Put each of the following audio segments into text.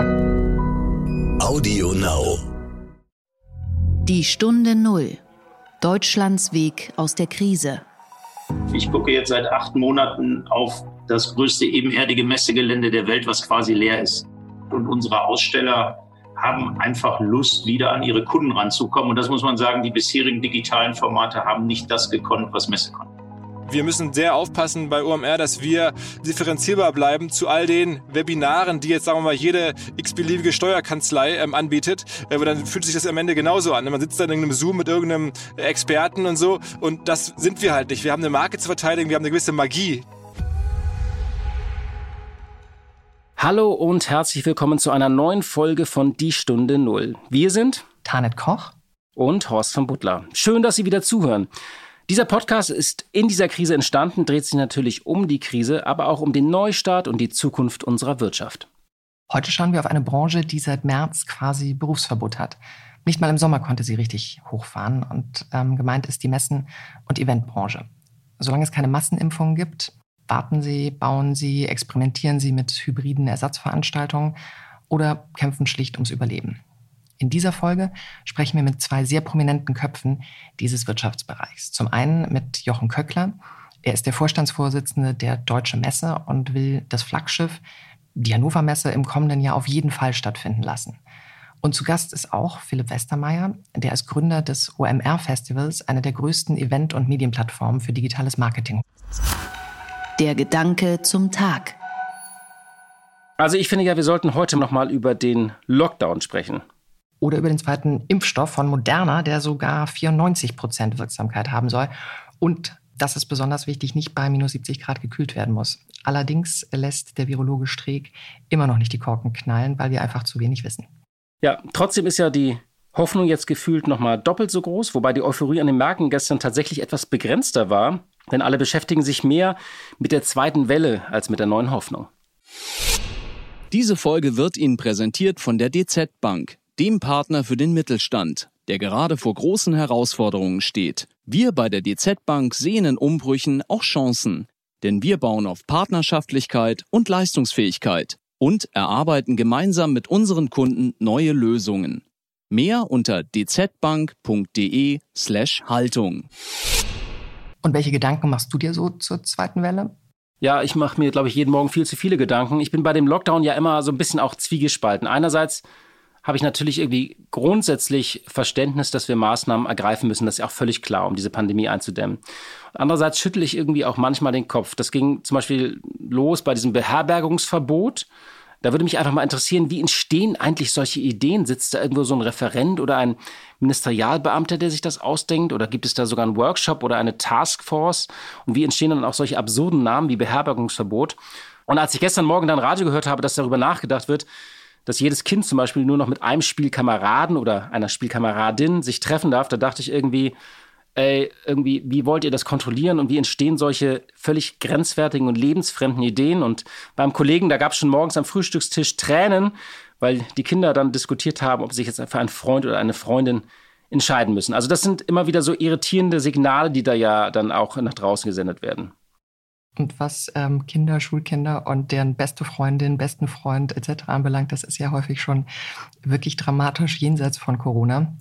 Audio Now. Die Stunde Null. Deutschlands Weg aus der Krise. Ich gucke jetzt seit acht Monaten auf das größte ebenerdige Messegelände der Welt, was quasi leer ist. Und unsere Aussteller haben einfach Lust, wieder an ihre Kunden ranzukommen. Und das muss man sagen, die bisherigen digitalen Formate haben nicht das gekonnt, was Messe konnte. Wir müssen sehr aufpassen bei OMR, dass wir differenzierbar bleiben zu all den Webinaren, die jetzt, sagen wir mal, jede x-beliebige Steuerkanzlei ähm, anbietet. Äh, dann fühlt sich das am Ende genauso an. Man sitzt da in irgendeinem Zoom mit irgendeinem Experten und so. Und das sind wir halt nicht. Wir haben eine Marke zu verteidigen, wir haben eine gewisse Magie. Hallo und herzlich willkommen zu einer neuen Folge von Die Stunde Null. Wir sind Tanet Koch und Horst von Butler. Schön, dass Sie wieder zuhören. Dieser Podcast ist in dieser Krise entstanden, dreht sich natürlich um die Krise, aber auch um den Neustart und die Zukunft unserer Wirtschaft. Heute schauen wir auf eine Branche, die seit März quasi Berufsverbot hat. Nicht mal im Sommer konnte sie richtig hochfahren und ähm, gemeint ist die Messen- und Eventbranche. Solange es keine Massenimpfungen gibt, warten sie, bauen sie, experimentieren sie mit hybriden Ersatzveranstaltungen oder kämpfen schlicht ums Überleben. In dieser Folge sprechen wir mit zwei sehr prominenten Köpfen dieses Wirtschaftsbereichs. Zum einen mit Jochen Köckler. Er ist der Vorstandsvorsitzende der Deutsche Messe und will das Flaggschiff, die Hannover Messe, im kommenden Jahr auf jeden Fall stattfinden lassen. Und zu Gast ist auch Philipp Westermeier, der als Gründer des OMR Festivals, eine der größten Event- und Medienplattformen für digitales Marketing. Der Gedanke zum Tag. Also ich finde ja, wir sollten heute noch mal über den Lockdown sprechen oder über den zweiten Impfstoff von Moderna, der sogar 94 Prozent Wirksamkeit haben soll. Und das ist besonders wichtig, nicht bei minus 70 Grad gekühlt werden muss. Allerdings lässt der Virologe Streeck immer noch nicht die Korken knallen, weil wir einfach zu wenig wissen. Ja, trotzdem ist ja die Hoffnung jetzt gefühlt noch mal doppelt so groß, wobei die Euphorie an den Märkten gestern tatsächlich etwas begrenzter war, denn alle beschäftigen sich mehr mit der zweiten Welle als mit der neuen Hoffnung. Diese Folge wird Ihnen präsentiert von der DZ Bank dem Partner für den Mittelstand, der gerade vor großen Herausforderungen steht. Wir bei der DZ Bank sehen in Umbrüchen auch Chancen, denn wir bauen auf Partnerschaftlichkeit und Leistungsfähigkeit und erarbeiten gemeinsam mit unseren Kunden neue Lösungen. Mehr unter dzbank.de slash Haltung. Und welche Gedanken machst du dir so zur zweiten Welle? Ja, ich mache mir, glaube ich, jeden Morgen viel zu viele Gedanken. Ich bin bei dem Lockdown ja immer so ein bisschen auch zwiegespalten. Einerseits habe ich natürlich irgendwie grundsätzlich Verständnis, dass wir Maßnahmen ergreifen müssen. Das ist ja auch völlig klar, um diese Pandemie einzudämmen. Andererseits schüttle ich irgendwie auch manchmal den Kopf. Das ging zum Beispiel los bei diesem Beherbergungsverbot. Da würde mich einfach mal interessieren, wie entstehen eigentlich solche Ideen? Sitzt da irgendwo so ein Referent oder ein Ministerialbeamter, der sich das ausdenkt? Oder gibt es da sogar einen Workshop oder eine Taskforce? Und wie entstehen dann auch solche absurden Namen wie Beherbergungsverbot? Und als ich gestern Morgen dann Radio gehört habe, dass darüber nachgedacht wird, dass jedes Kind zum Beispiel nur noch mit einem Spielkameraden oder einer Spielkameradin sich treffen darf, da dachte ich irgendwie, ey, irgendwie, wie wollt ihr das kontrollieren und wie entstehen solche völlig grenzwertigen und lebensfremden Ideen? Und beim Kollegen, da gab es schon morgens am Frühstückstisch Tränen, weil die Kinder dann diskutiert haben, ob sie sich jetzt für einen Freund oder eine Freundin entscheiden müssen. Also das sind immer wieder so irritierende Signale, die da ja dann auch nach draußen gesendet werden. Und was ähm, Kinder, Schulkinder und deren beste Freundin, besten Freund etc. anbelangt, das ist ja häufig schon wirklich dramatisch jenseits von Corona.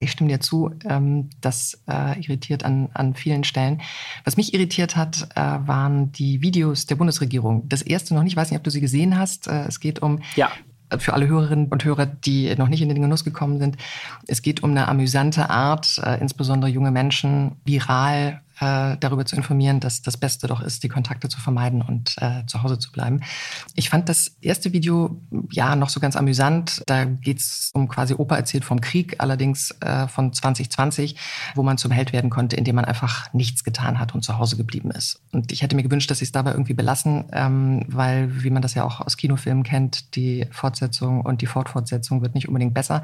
Ich stimme dir zu, ähm, das äh, irritiert an, an vielen Stellen. Was mich irritiert hat, äh, waren die Videos der Bundesregierung. Das erste noch nicht, ich weiß nicht, ob du sie gesehen hast. Äh, es geht um ja für alle Hörerinnen und Hörer, die noch nicht in den Genuss gekommen sind. Es geht um eine amüsante Art, äh, insbesondere junge Menschen viral äh, darüber zu informieren, dass das Beste doch ist, die Kontakte zu vermeiden und äh, zu Hause zu bleiben. Ich fand das erste Video ja noch so ganz amüsant. Da geht's um quasi Opa erzählt vom Krieg, allerdings äh, von 2020, wo man zum Held werden konnte, indem man einfach nichts getan hat und zu Hause geblieben ist. Und ich hätte mir gewünscht, dass sie es dabei irgendwie belassen, ähm, weil, wie man das ja auch aus Kinofilmen kennt, die Fortsetzung und die Fortfortsetzung wird nicht unbedingt besser.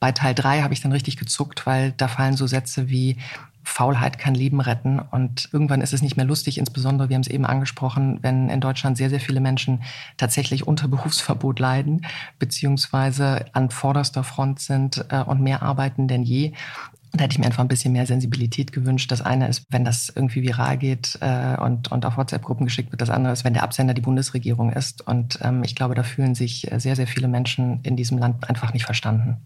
Bei Teil 3 habe ich dann richtig gezuckt, weil da fallen so Sätze wie Faulheit kann Leben retten. Und irgendwann ist es nicht mehr lustig, insbesondere, wir haben es eben angesprochen, wenn in Deutschland sehr, sehr viele Menschen tatsächlich unter Berufsverbot leiden, beziehungsweise an vorderster Front sind äh, und mehr arbeiten denn je. Da hätte ich mir einfach ein bisschen mehr Sensibilität gewünscht. Das eine ist, wenn das irgendwie viral geht äh, und, und auf WhatsApp-Gruppen geschickt wird. Das andere ist, wenn der Absender die Bundesregierung ist. Und ähm, ich glaube, da fühlen sich sehr, sehr viele Menschen in diesem Land einfach nicht verstanden.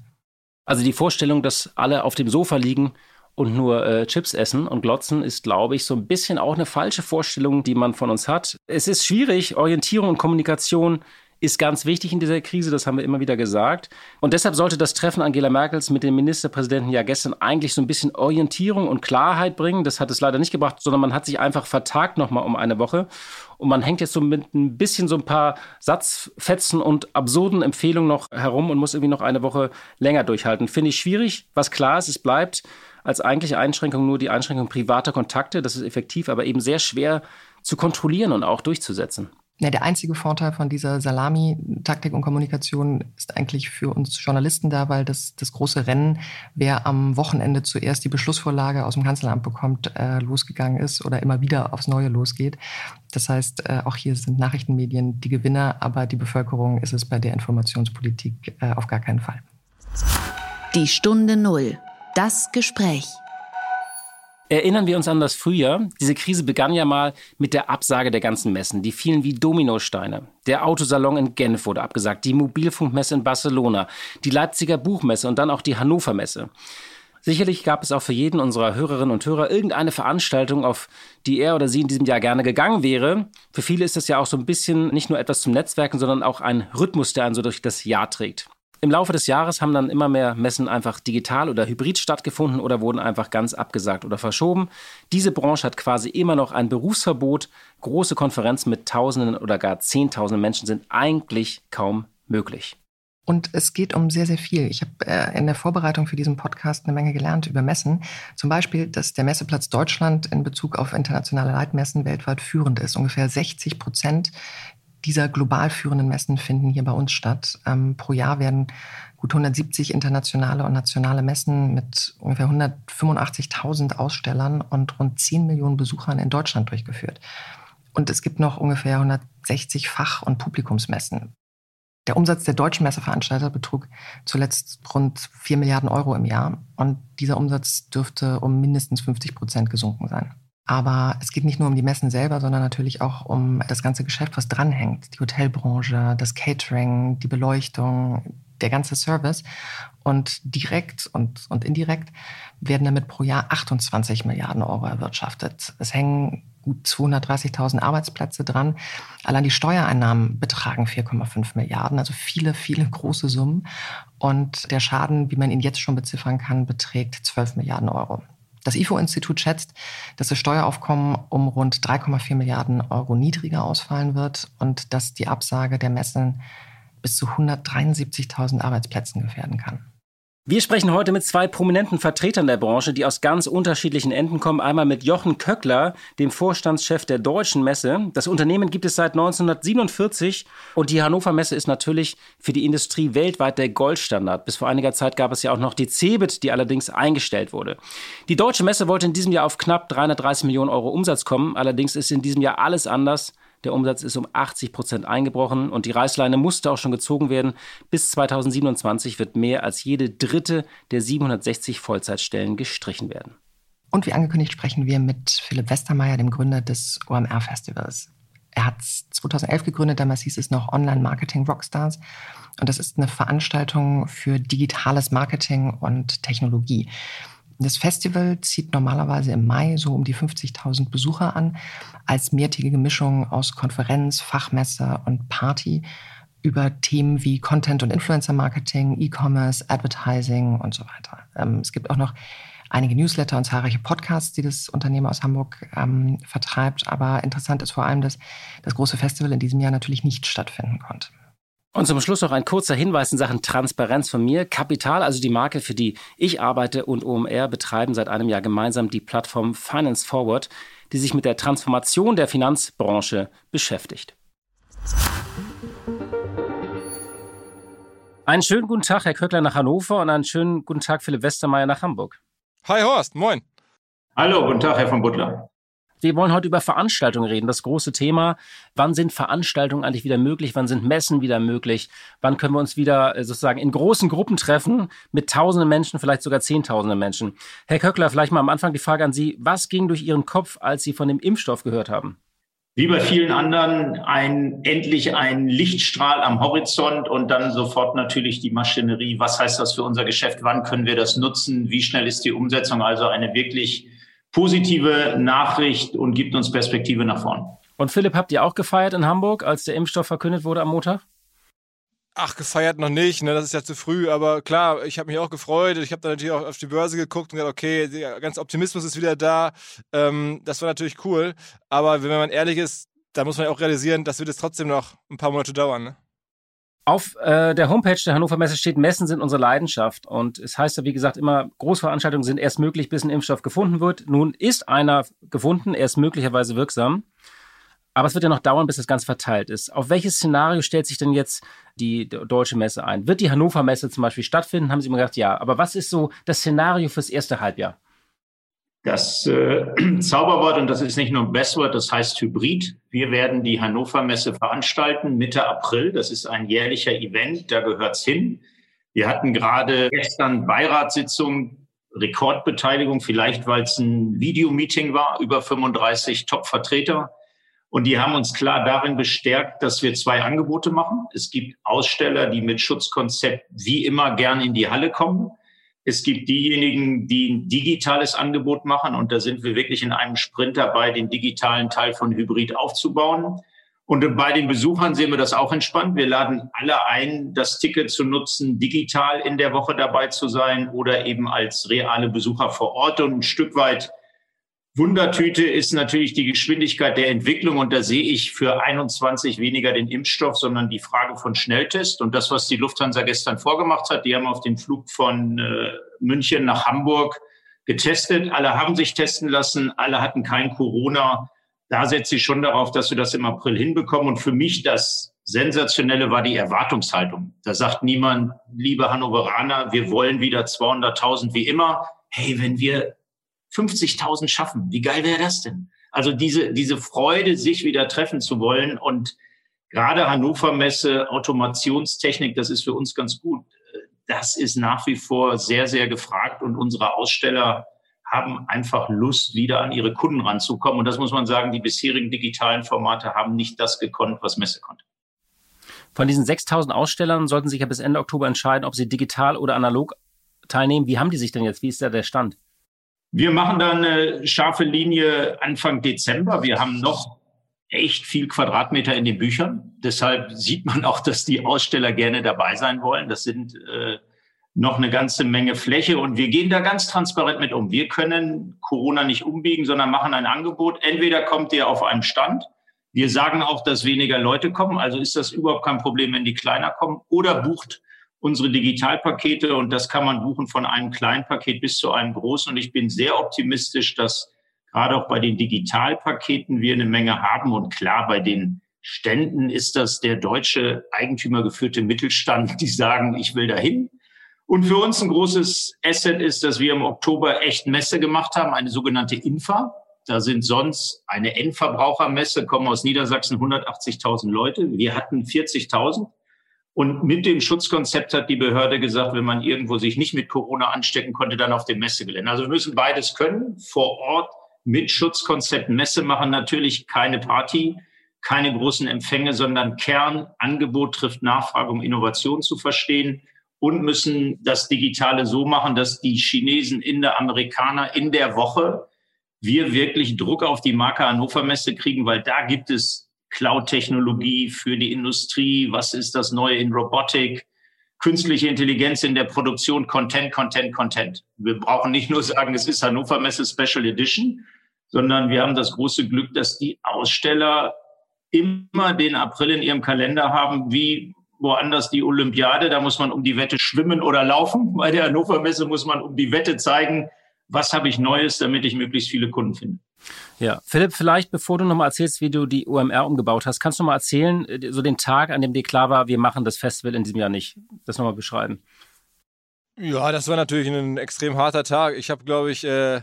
Also die Vorstellung, dass alle auf dem Sofa liegen und nur äh, Chips essen und glotzen, ist, glaube ich, so ein bisschen auch eine falsche Vorstellung, die man von uns hat. Es ist schwierig, Orientierung und Kommunikation ist ganz wichtig in dieser Krise, das haben wir immer wieder gesagt. Und deshalb sollte das Treffen Angela Merkels mit dem Ministerpräsidenten ja gestern eigentlich so ein bisschen Orientierung und Klarheit bringen. Das hat es leider nicht gebracht, sondern man hat sich einfach vertagt nochmal um eine Woche. Und man hängt jetzt so mit ein bisschen so ein paar Satzfetzen und absurden Empfehlungen noch herum und muss irgendwie noch eine Woche länger durchhalten. Finde ich schwierig. Was klar ist, es bleibt als eigentliche Einschränkung nur die Einschränkung privater Kontakte. Das ist effektiv, aber eben sehr schwer zu kontrollieren und auch durchzusetzen. Ja, der einzige Vorteil von dieser Salami-Taktik und Kommunikation ist eigentlich für uns Journalisten da, weil das, das große Rennen, wer am Wochenende zuerst die Beschlussvorlage aus dem Kanzleramt bekommt, äh, losgegangen ist oder immer wieder aufs Neue losgeht. Das heißt, äh, auch hier sind Nachrichtenmedien die Gewinner, aber die Bevölkerung ist es bei der Informationspolitik äh, auf gar keinen Fall. Die Stunde Null. Das Gespräch. Erinnern wir uns an das Frühjahr. Diese Krise begann ja mal mit der Absage der ganzen Messen. Die fielen wie Dominosteine. Der Autosalon in Genf wurde abgesagt, die Mobilfunkmesse in Barcelona, die Leipziger Buchmesse und dann auch die Hannover Messe. Sicherlich gab es auch für jeden unserer Hörerinnen und Hörer irgendeine Veranstaltung, auf die er oder sie in diesem Jahr gerne gegangen wäre. Für viele ist das ja auch so ein bisschen nicht nur etwas zum Netzwerken, sondern auch ein Rhythmus, der einen so durch das Jahr trägt. Im Laufe des Jahres haben dann immer mehr Messen einfach digital oder hybrid stattgefunden oder wurden einfach ganz abgesagt oder verschoben. Diese Branche hat quasi immer noch ein Berufsverbot. Große Konferenzen mit Tausenden oder gar Zehntausenden Menschen sind eigentlich kaum möglich. Und es geht um sehr, sehr viel. Ich habe äh, in der Vorbereitung für diesen Podcast eine Menge gelernt über Messen. Zum Beispiel, dass der Messeplatz Deutschland in Bezug auf internationale Leitmessen weltweit führend ist. Ungefähr 60 Prozent dieser global führenden Messen finden hier bei uns statt. Ähm, pro Jahr werden gut 170 internationale und nationale Messen mit ungefähr 185.000 Ausstellern und rund 10 Millionen Besuchern in Deutschland durchgeführt. Und es gibt noch ungefähr 160 Fach- und Publikumsmessen. Der Umsatz der deutschen Messeveranstalter betrug zuletzt rund 4 Milliarden Euro im Jahr und dieser Umsatz dürfte um mindestens 50 Prozent gesunken sein. Aber es geht nicht nur um die Messen selber, sondern natürlich auch um das ganze Geschäft, was dranhängt. Die Hotelbranche, das Catering, die Beleuchtung, der ganze Service. Und direkt und, und indirekt werden damit pro Jahr 28 Milliarden Euro erwirtschaftet. Es hängen gut 230.000 Arbeitsplätze dran. Allein die Steuereinnahmen betragen 4,5 Milliarden, also viele, viele große Summen. Und der Schaden, wie man ihn jetzt schon beziffern kann, beträgt 12 Milliarden Euro. Das IFO-Institut schätzt, dass das Steueraufkommen um rund 3,4 Milliarden Euro niedriger ausfallen wird und dass die Absage der Messen bis zu 173.000 Arbeitsplätzen gefährden kann. Wir sprechen heute mit zwei prominenten Vertretern der Branche, die aus ganz unterschiedlichen Enden kommen. Einmal mit Jochen Köckler, dem Vorstandschef der Deutschen Messe. Das Unternehmen gibt es seit 1947 und die Hannover Messe ist natürlich für die Industrie weltweit der Goldstandard. Bis vor einiger Zeit gab es ja auch noch die CeBIT, die allerdings eingestellt wurde. Die Deutsche Messe wollte in diesem Jahr auf knapp 330 Millionen Euro Umsatz kommen. Allerdings ist in diesem Jahr alles anders. Der Umsatz ist um 80 Prozent eingebrochen und die Reißleine musste auch schon gezogen werden. Bis 2027 wird mehr als jede dritte der 760 Vollzeitstellen gestrichen werden. Und wie angekündigt sprechen wir mit Philipp Westermeier, dem Gründer des OMR-Festivals. Er hat 2011 gegründet, damals hieß es noch Online Marketing Rockstars. Und das ist eine Veranstaltung für digitales Marketing und Technologie. Das Festival zieht normalerweise im Mai so um die 50.000 Besucher an, als mehrtägige Mischung aus Konferenz, Fachmesse und Party über Themen wie Content- und Influencer-Marketing, E-Commerce, Advertising und so weiter. Ähm, es gibt auch noch einige Newsletter und zahlreiche Podcasts, die das Unternehmen aus Hamburg ähm, vertreibt. Aber interessant ist vor allem, dass das große Festival in diesem Jahr natürlich nicht stattfinden konnte. Und zum Schluss noch ein kurzer Hinweis in Sachen Transparenz von mir. Kapital, also die Marke, für die ich arbeite und OMR betreiben seit einem Jahr gemeinsam die Plattform Finance Forward, die sich mit der Transformation der Finanzbranche beschäftigt. Einen schönen guten Tag, Herr Köckler nach Hannover und einen schönen guten Tag, Philipp Westermeier nach Hamburg. Hi Horst, moin. Hallo, guten Tag, Herr von Butler. Wir wollen heute über Veranstaltungen reden. Das große Thema. Wann sind Veranstaltungen eigentlich wieder möglich? Wann sind Messen wieder möglich? Wann können wir uns wieder äh, sozusagen in großen Gruppen treffen mit tausenden Menschen, vielleicht sogar zehntausenden Menschen? Herr Köckler, vielleicht mal am Anfang die Frage an Sie. Was ging durch Ihren Kopf, als Sie von dem Impfstoff gehört haben? Wie bei vielen anderen ein, endlich ein Lichtstrahl am Horizont und dann sofort natürlich die Maschinerie. Was heißt das für unser Geschäft? Wann können wir das nutzen? Wie schnell ist die Umsetzung? Also eine wirklich positive Nachricht und gibt uns Perspektive nach vorn. Und Philipp, habt ihr auch gefeiert in Hamburg, als der Impfstoff verkündet wurde am Montag? Ach, gefeiert noch nicht, ne? Das ist ja zu früh, aber klar, ich habe mich auch gefreut. Ich habe dann natürlich auch auf die Börse geguckt und gesagt, okay, der ganze Optimismus ist wieder da. Ähm, das war natürlich cool. Aber wenn man ehrlich ist, da muss man ja auch realisieren, das wird jetzt trotzdem noch ein paar Monate dauern, ne? Auf äh, der Homepage der Hannover Messe steht, Messen sind unsere Leidenschaft. Und es heißt ja, wie gesagt, immer, Großveranstaltungen sind erst möglich, bis ein Impfstoff gefunden wird. Nun ist einer gefunden, er ist möglicherweise wirksam. Aber es wird ja noch dauern, bis das Ganze verteilt ist. Auf welches Szenario stellt sich denn jetzt die deutsche Messe ein? Wird die Hannover Messe zum Beispiel stattfinden? Haben Sie immer gesagt, ja. Aber was ist so das Szenario fürs erste Halbjahr? Das äh, Zauberwort, und das ist nicht nur ein Bestwort, das heißt Hybrid. Wir werden die Hannover Messe veranstalten Mitte April. Das ist ein jährlicher Event, da gehört's hin. Wir hatten gerade gestern Beiratssitzung, Rekordbeteiligung, vielleicht weil es ein Videomeeting war, über 35 Top-Vertreter. Und die haben uns klar darin bestärkt, dass wir zwei Angebote machen. Es gibt Aussteller, die mit Schutzkonzept wie immer gern in die Halle kommen. Es gibt diejenigen, die ein digitales Angebot machen und da sind wir wirklich in einem Sprint dabei, den digitalen Teil von Hybrid aufzubauen. Und bei den Besuchern sehen wir das auch entspannt. Wir laden alle ein, das Ticket zu nutzen, digital in der Woche dabei zu sein oder eben als reale Besucher vor Ort und ein Stück weit Wundertüte ist natürlich die Geschwindigkeit der Entwicklung. Und da sehe ich für 21 weniger den Impfstoff, sondern die Frage von Schnelltest. Und das, was die Lufthansa gestern vorgemacht hat, die haben auf den Flug von äh, München nach Hamburg getestet. Alle haben sich testen lassen. Alle hatten kein Corona. Da setze ich schon darauf, dass wir das im April hinbekommen. Und für mich das Sensationelle war die Erwartungshaltung. Da sagt niemand, liebe Hannoveraner, wir wollen wieder 200.000 wie immer. Hey, wenn wir 50.000 schaffen. Wie geil wäre das denn? Also diese, diese Freude, sich wieder treffen zu wollen und gerade Hannover Messe, Automationstechnik, das ist für uns ganz gut. Das ist nach wie vor sehr, sehr gefragt und unsere Aussteller haben einfach Lust, wieder an ihre Kunden ranzukommen. Und das muss man sagen, die bisherigen digitalen Formate haben nicht das gekonnt, was Messe konnte. Von diesen 6000 Ausstellern sollten sich ja bis Ende Oktober entscheiden, ob sie digital oder analog teilnehmen. Wie haben die sich denn jetzt? Wie ist da der Stand? Wir machen da eine scharfe Linie Anfang Dezember. Wir haben noch echt viel Quadratmeter in den Büchern. Deshalb sieht man auch, dass die Aussteller gerne dabei sein wollen. Das sind äh, noch eine ganze Menge Fläche und wir gehen da ganz transparent mit um. Wir können Corona nicht umbiegen, sondern machen ein Angebot. Entweder kommt ihr auf einen Stand. Wir sagen auch, dass weniger Leute kommen. Also ist das überhaupt kein Problem, wenn die kleiner kommen. Oder bucht unsere Digitalpakete und das kann man buchen von einem kleinen Paket bis zu einem großen. Und ich bin sehr optimistisch, dass gerade auch bei den Digitalpaketen wir eine Menge haben. Und klar, bei den Ständen ist das der deutsche eigentümergeführte Mittelstand, die sagen, ich will dahin. Und für uns ein großes Asset ist, dass wir im Oktober echt Messe gemacht haben, eine sogenannte Infa. Da sind sonst eine Endverbrauchermesse, kommen aus Niedersachsen 180.000 Leute. Wir hatten 40.000. Und mit dem Schutzkonzept hat die Behörde gesagt, wenn man irgendwo sich nicht mit Corona anstecken konnte, dann auf dem Messegelände. Also wir müssen beides können, vor Ort mit Schutzkonzept Messe machen, natürlich keine Party, keine großen Empfänge, sondern Kernangebot trifft Nachfrage, um Innovation zu verstehen und müssen das Digitale so machen, dass die Chinesen, Inder, Amerikaner in der Woche wir wirklich Druck auf die Marke Hannover Messe kriegen, weil da gibt es Cloud-Technologie für die Industrie, was ist das Neue in Robotik, künstliche Intelligenz in der Produktion, Content, Content, Content. Wir brauchen nicht nur sagen, es ist Hannover Messe Special Edition, sondern wir haben das große Glück, dass die Aussteller immer den April in ihrem Kalender haben, wie woanders die Olympiade. Da muss man um die Wette schwimmen oder laufen. Bei der Hannover Messe muss man um die Wette zeigen, was habe ich Neues, damit ich möglichst viele Kunden finde. Ja, Philipp, vielleicht bevor du nochmal erzählst, wie du die UMR umgebaut hast, kannst du mal erzählen, äh, so den Tag, an dem dir klar war, wir machen das Festival in diesem Jahr nicht. Das nochmal beschreiben. Ja, das war natürlich ein extrem harter Tag. Ich habe, glaube ich, äh,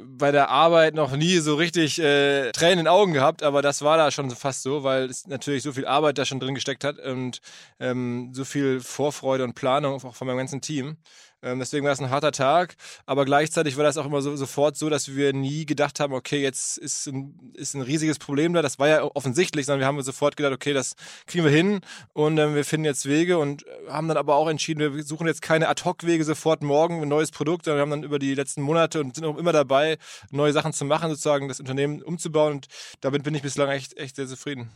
bei der Arbeit noch nie so richtig äh, Tränen in den Augen gehabt, aber das war da schon fast so, weil es natürlich so viel Arbeit da schon drin gesteckt hat und ähm, so viel Vorfreude und Planung auch von meinem ganzen Team. Ähm, deswegen war es ein harter Tag, aber gleichzeitig war das auch immer so, sofort so, dass wir nie gedacht haben, okay, jetzt ist ein, ist ein riesiges Problem da. Das war ja offensichtlich, sondern wir haben sofort gedacht, okay, das kriegen wir hin und ähm, wir finden jetzt Wege und haben dann aber auch entschieden, wir suchen jetzt keine Ad-Hoc-Wege sofort morgen ein neues Produkt, sondern wir haben dann über die letzten Monate und sind auch immer dabei, neue Sachen zu machen, sozusagen das Unternehmen umzubauen und damit bin ich bislang echt, echt sehr zufrieden.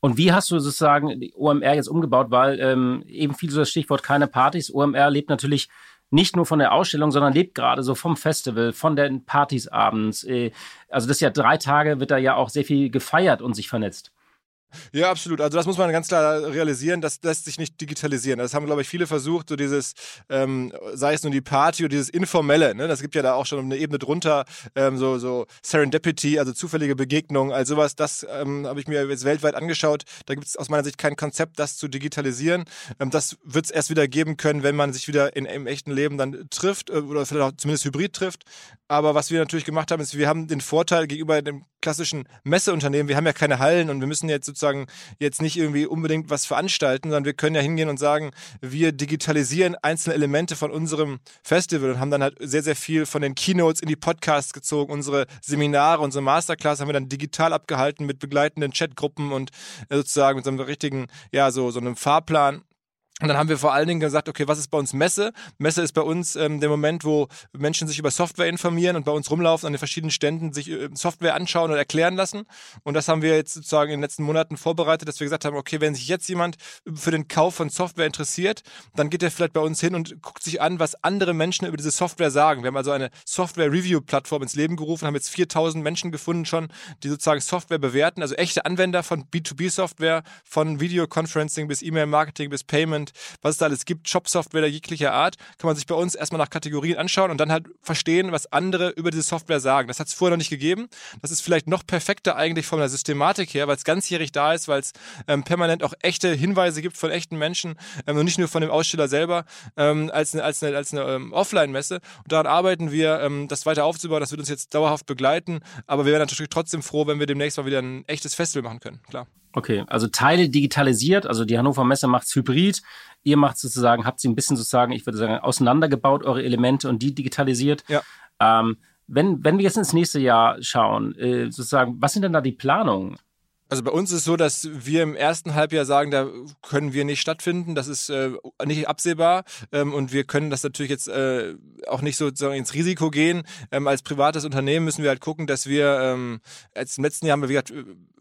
Und wie hast du sozusagen die OMR jetzt umgebaut? Weil ähm, eben viel so das Stichwort keine Partys. OMR lebt natürlich nicht nur von der Ausstellung, sondern lebt gerade so vom Festival, von den Partys abends. Äh, also das ist ja drei Tage, wird da ja auch sehr viel gefeiert und sich vernetzt. Ja, absolut. Also das muss man ganz klar realisieren, das lässt sich nicht digitalisieren. Das haben, glaube ich, viele versucht, so dieses, ähm, sei es nun die Party oder dieses Informelle, ne? das gibt ja da auch schon eine Ebene drunter, ähm, so, so Serendipity, also zufällige Begegnungen, also sowas, das ähm, habe ich mir jetzt weltweit angeschaut. Da gibt es aus meiner Sicht kein Konzept, das zu digitalisieren. Ähm, das wird es erst wieder geben können, wenn man sich wieder in, im echten Leben dann trifft äh, oder vielleicht auch zumindest hybrid trifft. Aber was wir natürlich gemacht haben, ist, wir haben den Vorteil gegenüber dem klassischen Messeunternehmen, wir haben ja keine Hallen und wir müssen jetzt sozusagen jetzt nicht irgendwie unbedingt was veranstalten, sondern wir können ja hingehen und sagen, wir digitalisieren einzelne Elemente von unserem Festival und haben dann halt sehr, sehr viel von den Keynotes in die Podcasts gezogen. Unsere Seminare, unsere Masterclass haben wir dann digital abgehalten mit begleitenden Chatgruppen und äh, sozusagen mit so einem richtigen, ja, so, so einem Fahrplan. Und dann haben wir vor allen Dingen gesagt, okay, was ist bei uns Messe? Messe ist bei uns ähm, der Moment, wo Menschen sich über Software informieren und bei uns rumlaufen an den verschiedenen Ständen, sich äh, Software anschauen oder erklären lassen. Und das haben wir jetzt sozusagen in den letzten Monaten vorbereitet, dass wir gesagt haben, okay, wenn sich jetzt jemand für den Kauf von Software interessiert, dann geht er vielleicht bei uns hin und guckt sich an, was andere Menschen über diese Software sagen. Wir haben also eine Software-Review-Plattform ins Leben gerufen, haben jetzt 4000 Menschen gefunden schon, die sozusagen Software bewerten, also echte Anwender von B2B-Software, von Videoconferencing bis E-Mail-Marketing bis Payment was es da alles gibt, Shop-Software jeglicher Art, kann man sich bei uns erstmal nach Kategorien anschauen und dann halt verstehen, was andere über diese Software sagen. Das hat es vorher noch nicht gegeben. Das ist vielleicht noch perfekter eigentlich von der Systematik her, weil es ganzjährig da ist, weil es ähm, permanent auch echte Hinweise gibt von echten Menschen ähm, und nicht nur von dem Aussteller selber ähm, als eine, als eine, als eine ähm, Offline-Messe. Und daran arbeiten wir, ähm, das weiter aufzubauen. Das wird uns jetzt dauerhaft begleiten. Aber wir wären natürlich trotzdem froh, wenn wir demnächst mal wieder ein echtes Festival machen können. Klar. Okay, also Teile digitalisiert, also die Hannover Messe macht's hybrid. Ihr macht sozusagen, habt sie ein bisschen sozusagen, ich würde sagen, auseinandergebaut, eure Elemente und die digitalisiert. Ja. Ähm, wenn, wenn wir jetzt ins nächste Jahr schauen, äh, sozusagen, was sind denn da die Planungen? Also bei uns ist es so, dass wir im ersten Halbjahr sagen, da können wir nicht stattfinden. Das ist äh, nicht absehbar ähm, und wir können das natürlich jetzt äh, auch nicht sozusagen ins Risiko gehen. Ähm, als privates Unternehmen müssen wir halt gucken, dass wir ähm, als im letzten Jahr haben wir wie gesagt,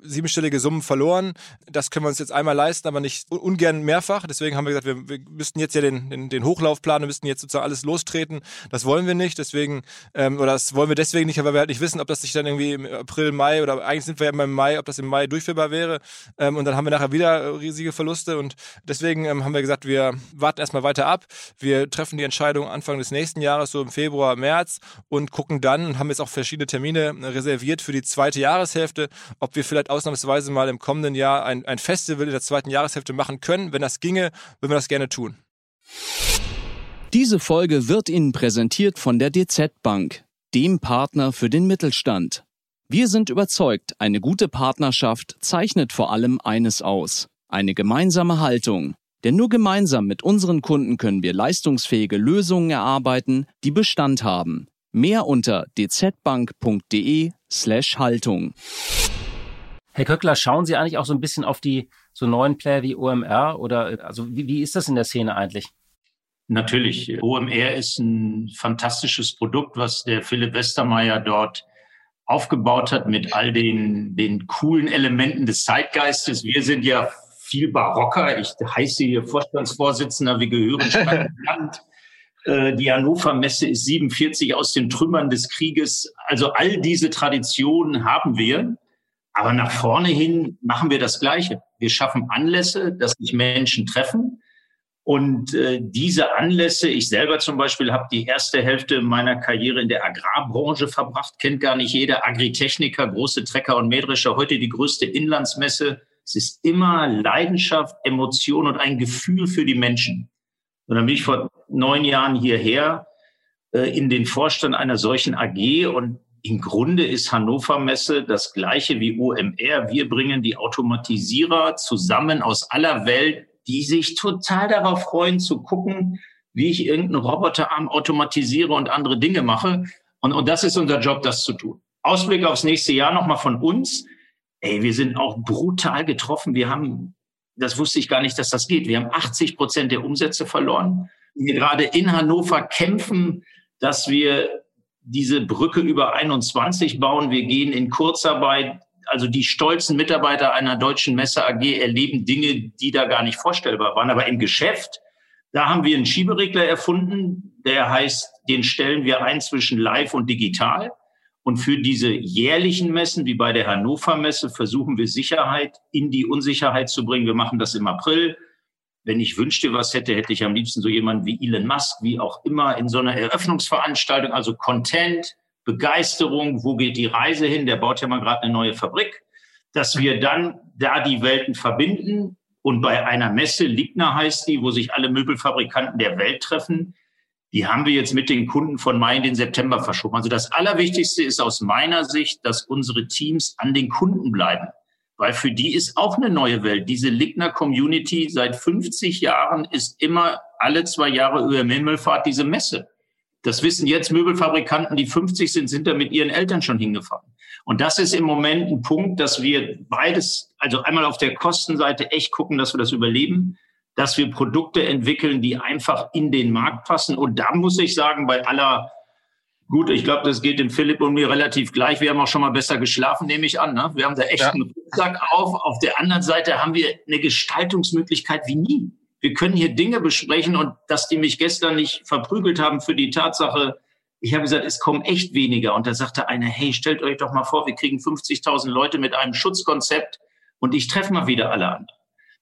siebenstellige Summen verloren. Das können wir uns jetzt einmal leisten, aber nicht ungern mehrfach. Deswegen haben wir gesagt, wir, wir müssten jetzt ja den, den, den Hochlauf planen, wir müssten jetzt sozusagen alles lostreten. Das wollen wir nicht. Deswegen, ähm, oder das wollen wir deswegen nicht, weil wir halt nicht wissen, ob das sich dann irgendwie im April, Mai oder eigentlich sind wir ja immer im Mai, ob das im Mai durchführbar wäre. Ähm, und dann haben wir nachher wieder riesige Verluste. Und deswegen ähm, haben wir gesagt, wir warten erstmal weiter ab. Wir treffen die Entscheidung Anfang des nächsten Jahres, so im Februar, März und gucken dann und haben jetzt auch verschiedene Termine reserviert für die zweite Jahreshälfte, ob wir vielleicht ausnahmsweise mal im kommenden Jahr ein, ein Festival in der zweiten Jahreshälfte machen können. Wenn das ginge, würden wir das gerne tun. Diese Folge wird Ihnen präsentiert von der DZ Bank, dem Partner für den Mittelstand. Wir sind überzeugt, eine gute Partnerschaft zeichnet vor allem eines aus. Eine gemeinsame Haltung. Denn nur gemeinsam mit unseren Kunden können wir leistungsfähige Lösungen erarbeiten, die Bestand haben. Mehr unter dzbank.de slash Haltung. Herr Köckler, schauen Sie eigentlich auch so ein bisschen auf die so neuen Player wie OMR oder also wie, wie ist das in der Szene eigentlich? Natürlich. OMR ist ein fantastisches Produkt, was der Philipp Westermeier dort aufgebaut hat mit all den, den coolen Elementen des Zeitgeistes. Wir sind ja viel barocker. Ich heiße hier Vorstandsvorsitzender. Wir gehören Land. Äh, die Hannover Messe ist 47 aus den Trümmern des Krieges. Also all diese Traditionen haben wir. Aber nach vorne hin machen wir das Gleiche. Wir schaffen Anlässe, dass sich Menschen treffen. Und äh, diese Anlässe, ich selber zum Beispiel habe die erste Hälfte meiner Karriere in der Agrarbranche verbracht, kennt gar nicht jeder Agritechniker, große Trecker und Mähdrescher, heute die größte Inlandsmesse. Es ist immer Leidenschaft, Emotion und ein Gefühl für die Menschen. Und dann bin ich vor neun Jahren hierher äh, in den Vorstand einer solchen AG und im Grunde ist Hannover Messe das gleiche wie OMR. Wir bringen die Automatisierer zusammen aus aller Welt, die sich total darauf freuen zu gucken, wie ich irgendeinen Roboterarm automatisiere und andere Dinge mache. Und, und das ist unser Job, das zu tun. Ausblick aufs nächste Jahr nochmal von uns. Ey, wir sind auch brutal getroffen. Wir haben, das wusste ich gar nicht, dass das geht. Wir haben 80 Prozent der Umsätze verloren. Wir gerade in Hannover kämpfen, dass wir diese Brücke über 21 bauen. Wir gehen in Kurzarbeit. Also die stolzen Mitarbeiter einer deutschen Messe AG erleben Dinge, die da gar nicht vorstellbar waren. Aber im Geschäft, da haben wir einen Schieberegler erfunden, der heißt, den stellen wir ein zwischen live und digital. Und für diese jährlichen Messen, wie bei der Hannover Messe, versuchen wir Sicherheit in die Unsicherheit zu bringen. Wir machen das im April. Wenn ich wünschte, was hätte, hätte ich am liebsten so jemanden wie Elon Musk, wie auch immer, in so einer Eröffnungsveranstaltung, also Content, Begeisterung, wo geht die Reise hin? Der baut ja mal gerade eine neue Fabrik, dass wir dann da die Welten verbinden und bei einer Messe, Ligna heißt die, wo sich alle Möbelfabrikanten der Welt treffen, die haben wir jetzt mit den Kunden von Mai in den September verschoben. Also das Allerwichtigste ist aus meiner Sicht, dass unsere Teams an den Kunden bleiben weil für die ist auch eine neue Welt. Diese Ligner Community seit 50 Jahren ist immer alle zwei Jahre über Himmelfahrt diese Messe. Das wissen jetzt Möbelfabrikanten, die 50 sind, sind da mit ihren Eltern schon hingefahren. Und das ist im Moment ein Punkt, dass wir beides, also einmal auf der Kostenseite echt gucken, dass wir das überleben, dass wir Produkte entwickeln, die einfach in den Markt passen. Und da muss ich sagen, bei aller Gut, ich glaube, das geht dem Philipp und mir relativ gleich. Wir haben auch schon mal besser geschlafen, nehme ich an. Ne? Wir haben da echt ja. einen Rucksack auf. Auf der anderen Seite haben wir eine Gestaltungsmöglichkeit wie nie. Wir können hier Dinge besprechen und dass die mich gestern nicht verprügelt haben für die Tatsache, ich habe gesagt, es kommen echt weniger. Und da sagte einer, hey, stellt euch doch mal vor, wir kriegen 50.000 Leute mit einem Schutzkonzept und ich treffe mal wieder alle an.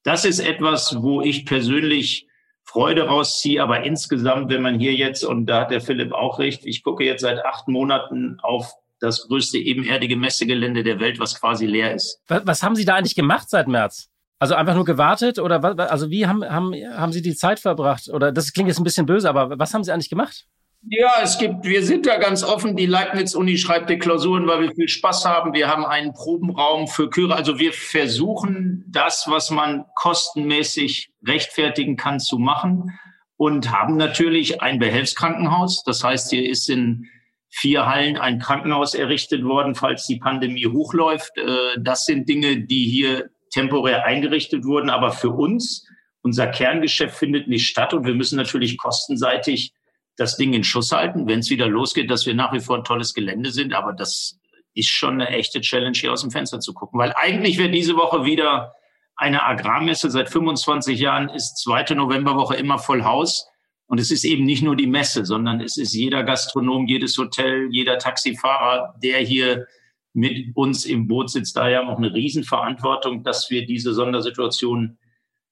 Das ist etwas, wo ich persönlich Freude rausziehe. Aber insgesamt, wenn man hier jetzt, und da hat der Philipp auch recht, ich gucke jetzt seit acht Monaten auf das größte ebenerdige Messegelände der Welt, was quasi leer ist. Was, was haben Sie da eigentlich gemacht seit März? Also einfach nur gewartet oder was, also wie haben, haben, haben Sie die Zeit verbracht? Oder das klingt jetzt ein bisschen böse, aber was haben Sie eigentlich gemacht? Ja, es gibt, wir sind da ganz offen. Die Leibniz-Uni schreibt die Klausuren, weil wir viel Spaß haben. Wir haben einen Probenraum für Chöre. Also wir versuchen das, was man kostenmäßig rechtfertigen kann, zu machen und haben natürlich ein Behelfskrankenhaus. Das heißt, hier ist in vier Hallen ein Krankenhaus errichtet worden, falls die Pandemie hochläuft. Äh, das sind Dinge, die hier temporär eingerichtet wurden. Aber für uns, unser Kerngeschäft findet nicht statt und wir müssen natürlich kostenseitig das Ding in Schuss halten, wenn es wieder losgeht, dass wir nach wie vor ein tolles Gelände sind. Aber das ist schon eine echte Challenge, hier aus dem Fenster zu gucken. Weil eigentlich wäre diese Woche wieder eine Agrarmesse. Seit 25 Jahren ist zweite Novemberwoche immer voll Haus. Und es ist eben nicht nur die Messe, sondern es ist jeder Gastronom, jedes Hotel, jeder Taxifahrer, der hier mit uns im Boot sitzt. Daher auch eine Riesenverantwortung, dass wir diese Sondersituation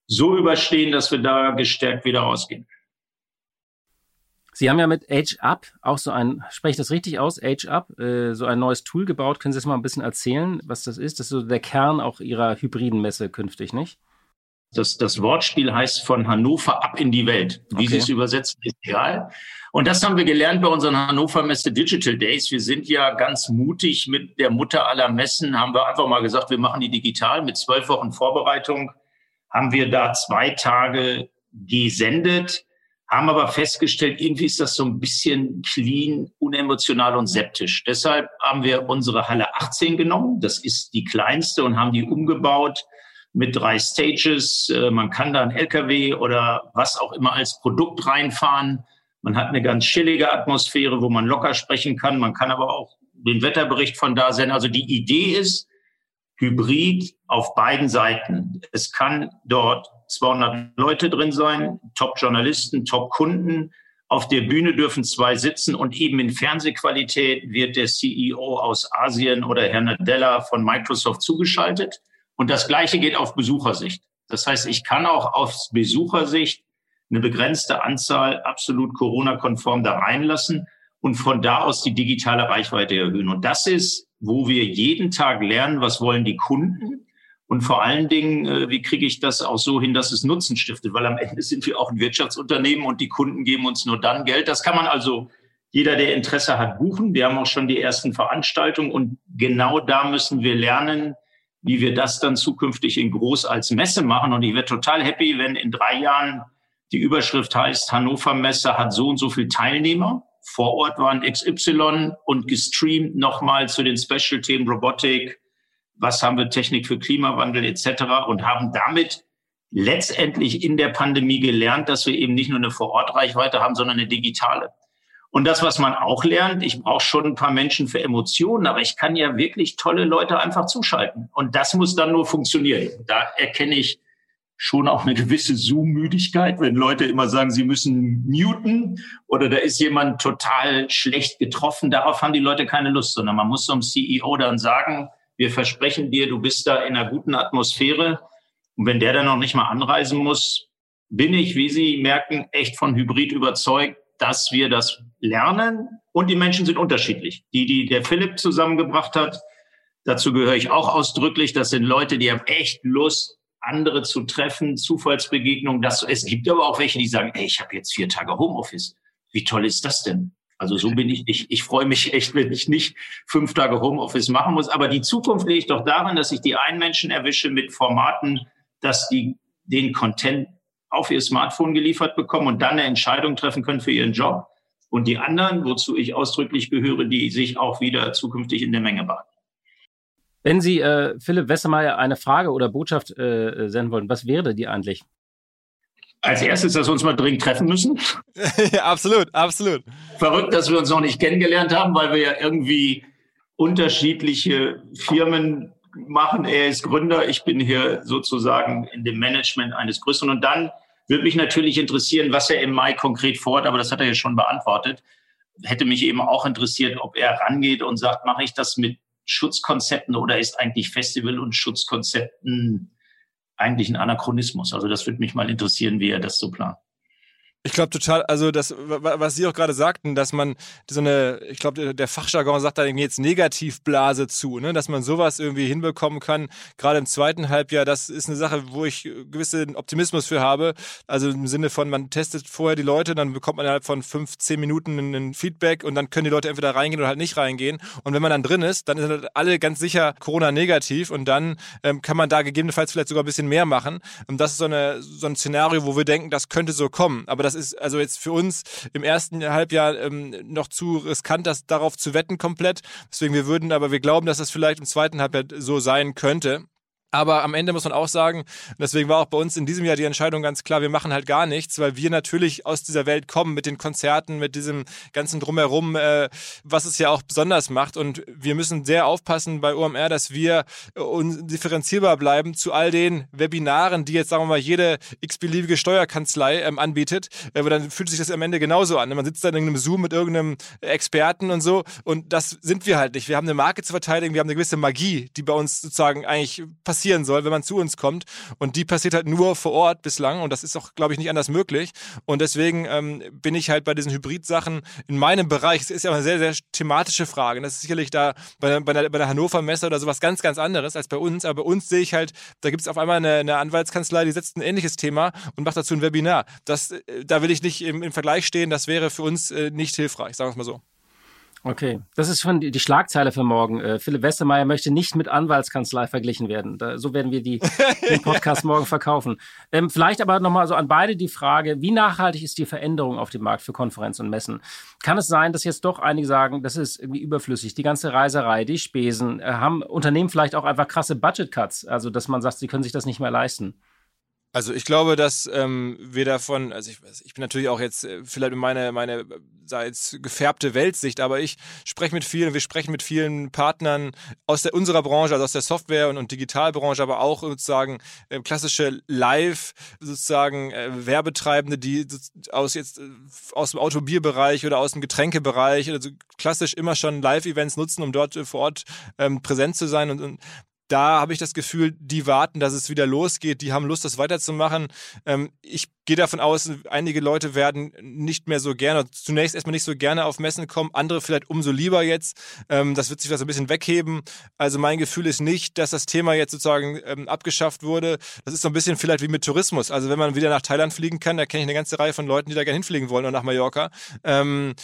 so überstehen, dass wir da gestärkt wieder rausgehen. Sie haben ja mit Age Up auch so ein, spreche ich das richtig aus, Age Up, äh, so ein neues Tool gebaut. Können Sie das mal ein bisschen erzählen, was das ist? Das ist so der Kern auch Ihrer hybriden Messe künftig, nicht? Das, das Wortspiel heißt von Hannover ab in die Welt. Wie okay. Sie es übersetzen, ist egal. Und das haben wir gelernt bei unseren Hannover Messe Digital Days. Wir sind ja ganz mutig mit der Mutter aller Messen, haben wir einfach mal gesagt, wir machen die digital. Mit zwölf Wochen Vorbereitung haben wir da zwei Tage gesendet haben aber festgestellt, irgendwie ist das so ein bisschen clean, unemotional und septisch. Deshalb haben wir unsere Halle 18 genommen. Das ist die kleinste und haben die umgebaut mit drei Stages. Äh, man kann da ein LKW oder was auch immer als Produkt reinfahren. Man hat eine ganz chillige Atmosphäre, wo man locker sprechen kann. Man kann aber auch den Wetterbericht von da senden. Also die Idee ist, Hybrid auf beiden Seiten. Es kann dort 200 Leute drin sein, Top-Journalisten, Top-Kunden. Auf der Bühne dürfen zwei sitzen und eben in Fernsehqualität wird der CEO aus Asien oder Herr Nadella von Microsoft zugeschaltet. Und das Gleiche geht auf Besuchersicht. Das heißt, ich kann auch aus Besuchersicht eine begrenzte Anzahl absolut Corona-konform da reinlassen und von da aus die digitale Reichweite erhöhen. Und das ist, wo wir jeden Tag lernen, was wollen die Kunden Und vor allen Dingen, äh, wie kriege ich das auch so hin, dass es Nutzen stiftet? Weil am Ende sind wir auch ein Wirtschaftsunternehmen und die Kunden geben uns nur dann Geld. Das kann man also jeder, der Interesse hat, buchen. Wir haben auch schon die ersten Veranstaltungen und genau da müssen wir lernen, wie wir das dann zukünftig in groß als Messe machen. Und ich wäre total happy, wenn in drei Jahren die Überschrift heißt, Hannover Messe hat so und so viel Teilnehmer. Vor Ort waren XY und gestreamt nochmal zu den Special-Themen Robotik, was haben wir Technik für Klimawandel etc. und haben damit letztendlich in der Pandemie gelernt, dass wir eben nicht nur eine Vorortreichweite haben, sondern eine digitale. Und das, was man auch lernt, ich brauche schon ein paar Menschen für Emotionen, aber ich kann ja wirklich tolle Leute einfach zuschalten. Und das muss dann nur funktionieren. Da erkenne ich schon auch eine gewisse Zoom-Müdigkeit, wenn Leute immer sagen, sie müssen muten oder da ist jemand total schlecht getroffen. Darauf haben die Leute keine Lust, sondern man muss einem CEO dann sagen, wir versprechen dir, du bist da in einer guten Atmosphäre. Und wenn der dann noch nicht mal anreisen muss, bin ich, wie Sie merken, echt von Hybrid überzeugt, dass wir das lernen. Und die Menschen sind unterschiedlich. Die, die der Philipp zusammengebracht hat, dazu gehöre ich auch ausdrücklich. Das sind Leute, die haben echt Lust, andere zu treffen, Zufallsbegegnungen. Das, es gibt aber auch welche, die sagen, ey, ich habe jetzt vier Tage Homeoffice. Wie toll ist das denn? Also so bin ich nicht. Ich freue mich echt, wenn ich nicht fünf Tage Homeoffice machen muss. Aber die Zukunft liegt doch darin, dass ich die einen Menschen erwische mit Formaten, dass die den Content auf ihr Smartphone geliefert bekommen und dann eine Entscheidung treffen können für ihren Job. Und die anderen, wozu ich ausdrücklich gehöre, die sich auch wieder zukünftig in der Menge bahnen. Wenn Sie äh, Philipp Wessemeyer eine Frage oder Botschaft äh, senden wollen, was wäre die eigentlich? Als erstes, dass wir uns mal dringend treffen müssen. ja, absolut, absolut. Verrückt, dass wir uns noch nicht kennengelernt haben, weil wir ja irgendwie unterschiedliche Firmen machen. Er ist Gründer, ich bin hier sozusagen in dem Management eines größeren. Und dann würde mich natürlich interessieren, was er im Mai konkret vorhat, aber das hat er ja schon beantwortet. Hätte mich eben auch interessiert, ob er rangeht und sagt, mache ich das mit Schutzkonzepten oder ist eigentlich Festival und Schutzkonzepten eigentlich ein Anachronismus? Also das würde mich mal interessieren, wie er das so plant. Ich glaube total, also das, was Sie auch gerade sagten, dass man so eine, ich glaube, der Fachjargon sagt da irgendwie jetzt Negativblase zu, ne? dass man sowas irgendwie hinbekommen kann. Gerade im zweiten Halbjahr, das ist eine Sache, wo ich gewissen Optimismus für habe. Also im Sinne von, man testet vorher die Leute, dann bekommt man innerhalb von fünf, zehn Minuten ein Feedback und dann können die Leute entweder reingehen oder halt nicht reingehen. Und wenn man dann drin ist, dann sind halt alle ganz sicher Corona-negativ und dann ähm, kann man da gegebenenfalls vielleicht sogar ein bisschen mehr machen. Und das ist so, eine, so ein Szenario, wo wir denken, das könnte so kommen. Aber das ist also jetzt für uns im ersten Halbjahr ähm, noch zu riskant, das darauf zu wetten komplett. Deswegen wir würden, aber wir glauben, dass das vielleicht im zweiten Halbjahr so sein könnte. Aber am Ende muss man auch sagen, deswegen war auch bei uns in diesem Jahr die Entscheidung ganz klar, wir machen halt gar nichts, weil wir natürlich aus dieser Welt kommen mit den Konzerten, mit diesem ganzen Drumherum, äh, was es ja auch besonders macht. Und wir müssen sehr aufpassen bei OMR, dass wir differenzierbar bleiben zu all den Webinaren, die jetzt, sagen wir mal, jede x-beliebige Steuerkanzlei ähm, anbietet. Äh, dann fühlt sich das am Ende genauso an. Man sitzt da in einem Zoom mit irgendeinem Experten und so. Und das sind wir halt nicht. Wir haben eine Marke zu verteidigen, wir haben eine gewisse Magie, die bei uns sozusagen eigentlich passiert passieren soll, wenn man zu uns kommt. Und die passiert halt nur vor Ort bislang. Und das ist auch, glaube ich, nicht anders möglich. Und deswegen ähm, bin ich halt bei diesen Hybrid-Sachen in meinem Bereich, es ist ja eine sehr, sehr thematische Frage. Das ist sicherlich da bei, bei, der, bei der Hannover Messe oder sowas ganz, ganz anderes als bei uns. Aber bei uns sehe ich halt, da gibt es auf einmal eine, eine, Anwaltskanzlei, die setzt ein ähnliches Thema und macht dazu ein Webinar. Das, äh, da will ich nicht im, im Vergleich stehen. Das wäre für uns äh, nicht hilfreich, sagen wir es mal so. Okay, das ist schon die, Schlagzeile für morgen. Äh, Philipp Westermeier möchte nicht mit Anwaltskanzlei verglichen werden. Da, so werden wir die, den Podcast morgen verkaufen. Ähm, vielleicht aber nochmal so an beide die Frage, wie nachhaltig ist die Veränderung auf dem Markt für Konferenzen und Messen? Kann es sein, dass jetzt doch einige sagen, das ist irgendwie überflüssig, die ganze Reiserei, die Spesen, äh, haben Unternehmen vielleicht auch einfach krasse Budget-Cuts, also dass man sagt, sie können sich das nicht mehr leisten? Also ich glaube, dass ähm, wir davon, also ich, ich bin natürlich auch jetzt äh, vielleicht meine, meine sei jetzt gefärbte Weltsicht, aber ich spreche mit vielen, wir sprechen mit vielen Partnern aus der, unserer Branche, also aus der Software- und, und Digitalbranche, aber auch sozusagen äh, klassische Live, sozusagen äh, Werbetreibende, die aus jetzt äh, aus dem Automobilbereich oder aus dem Getränkebereich oder so klassisch immer schon Live-Events nutzen, um dort äh, vor Ort ähm, präsent zu sein und, und da habe ich das Gefühl, die warten, dass es wieder losgeht, die haben Lust, das weiterzumachen. Ähm, ich gehe davon aus, einige Leute werden nicht mehr so gerne, zunächst erstmal nicht so gerne auf Messen kommen, andere vielleicht umso lieber jetzt. Ähm, das wird sich so ein bisschen wegheben. Also mein Gefühl ist nicht, dass das Thema jetzt sozusagen ähm, abgeschafft wurde. Das ist so ein bisschen vielleicht wie mit Tourismus. Also wenn man wieder nach Thailand fliegen kann, da kenne ich eine ganze Reihe von Leuten, die da gerne hinfliegen wollen und nach Mallorca. Ähm,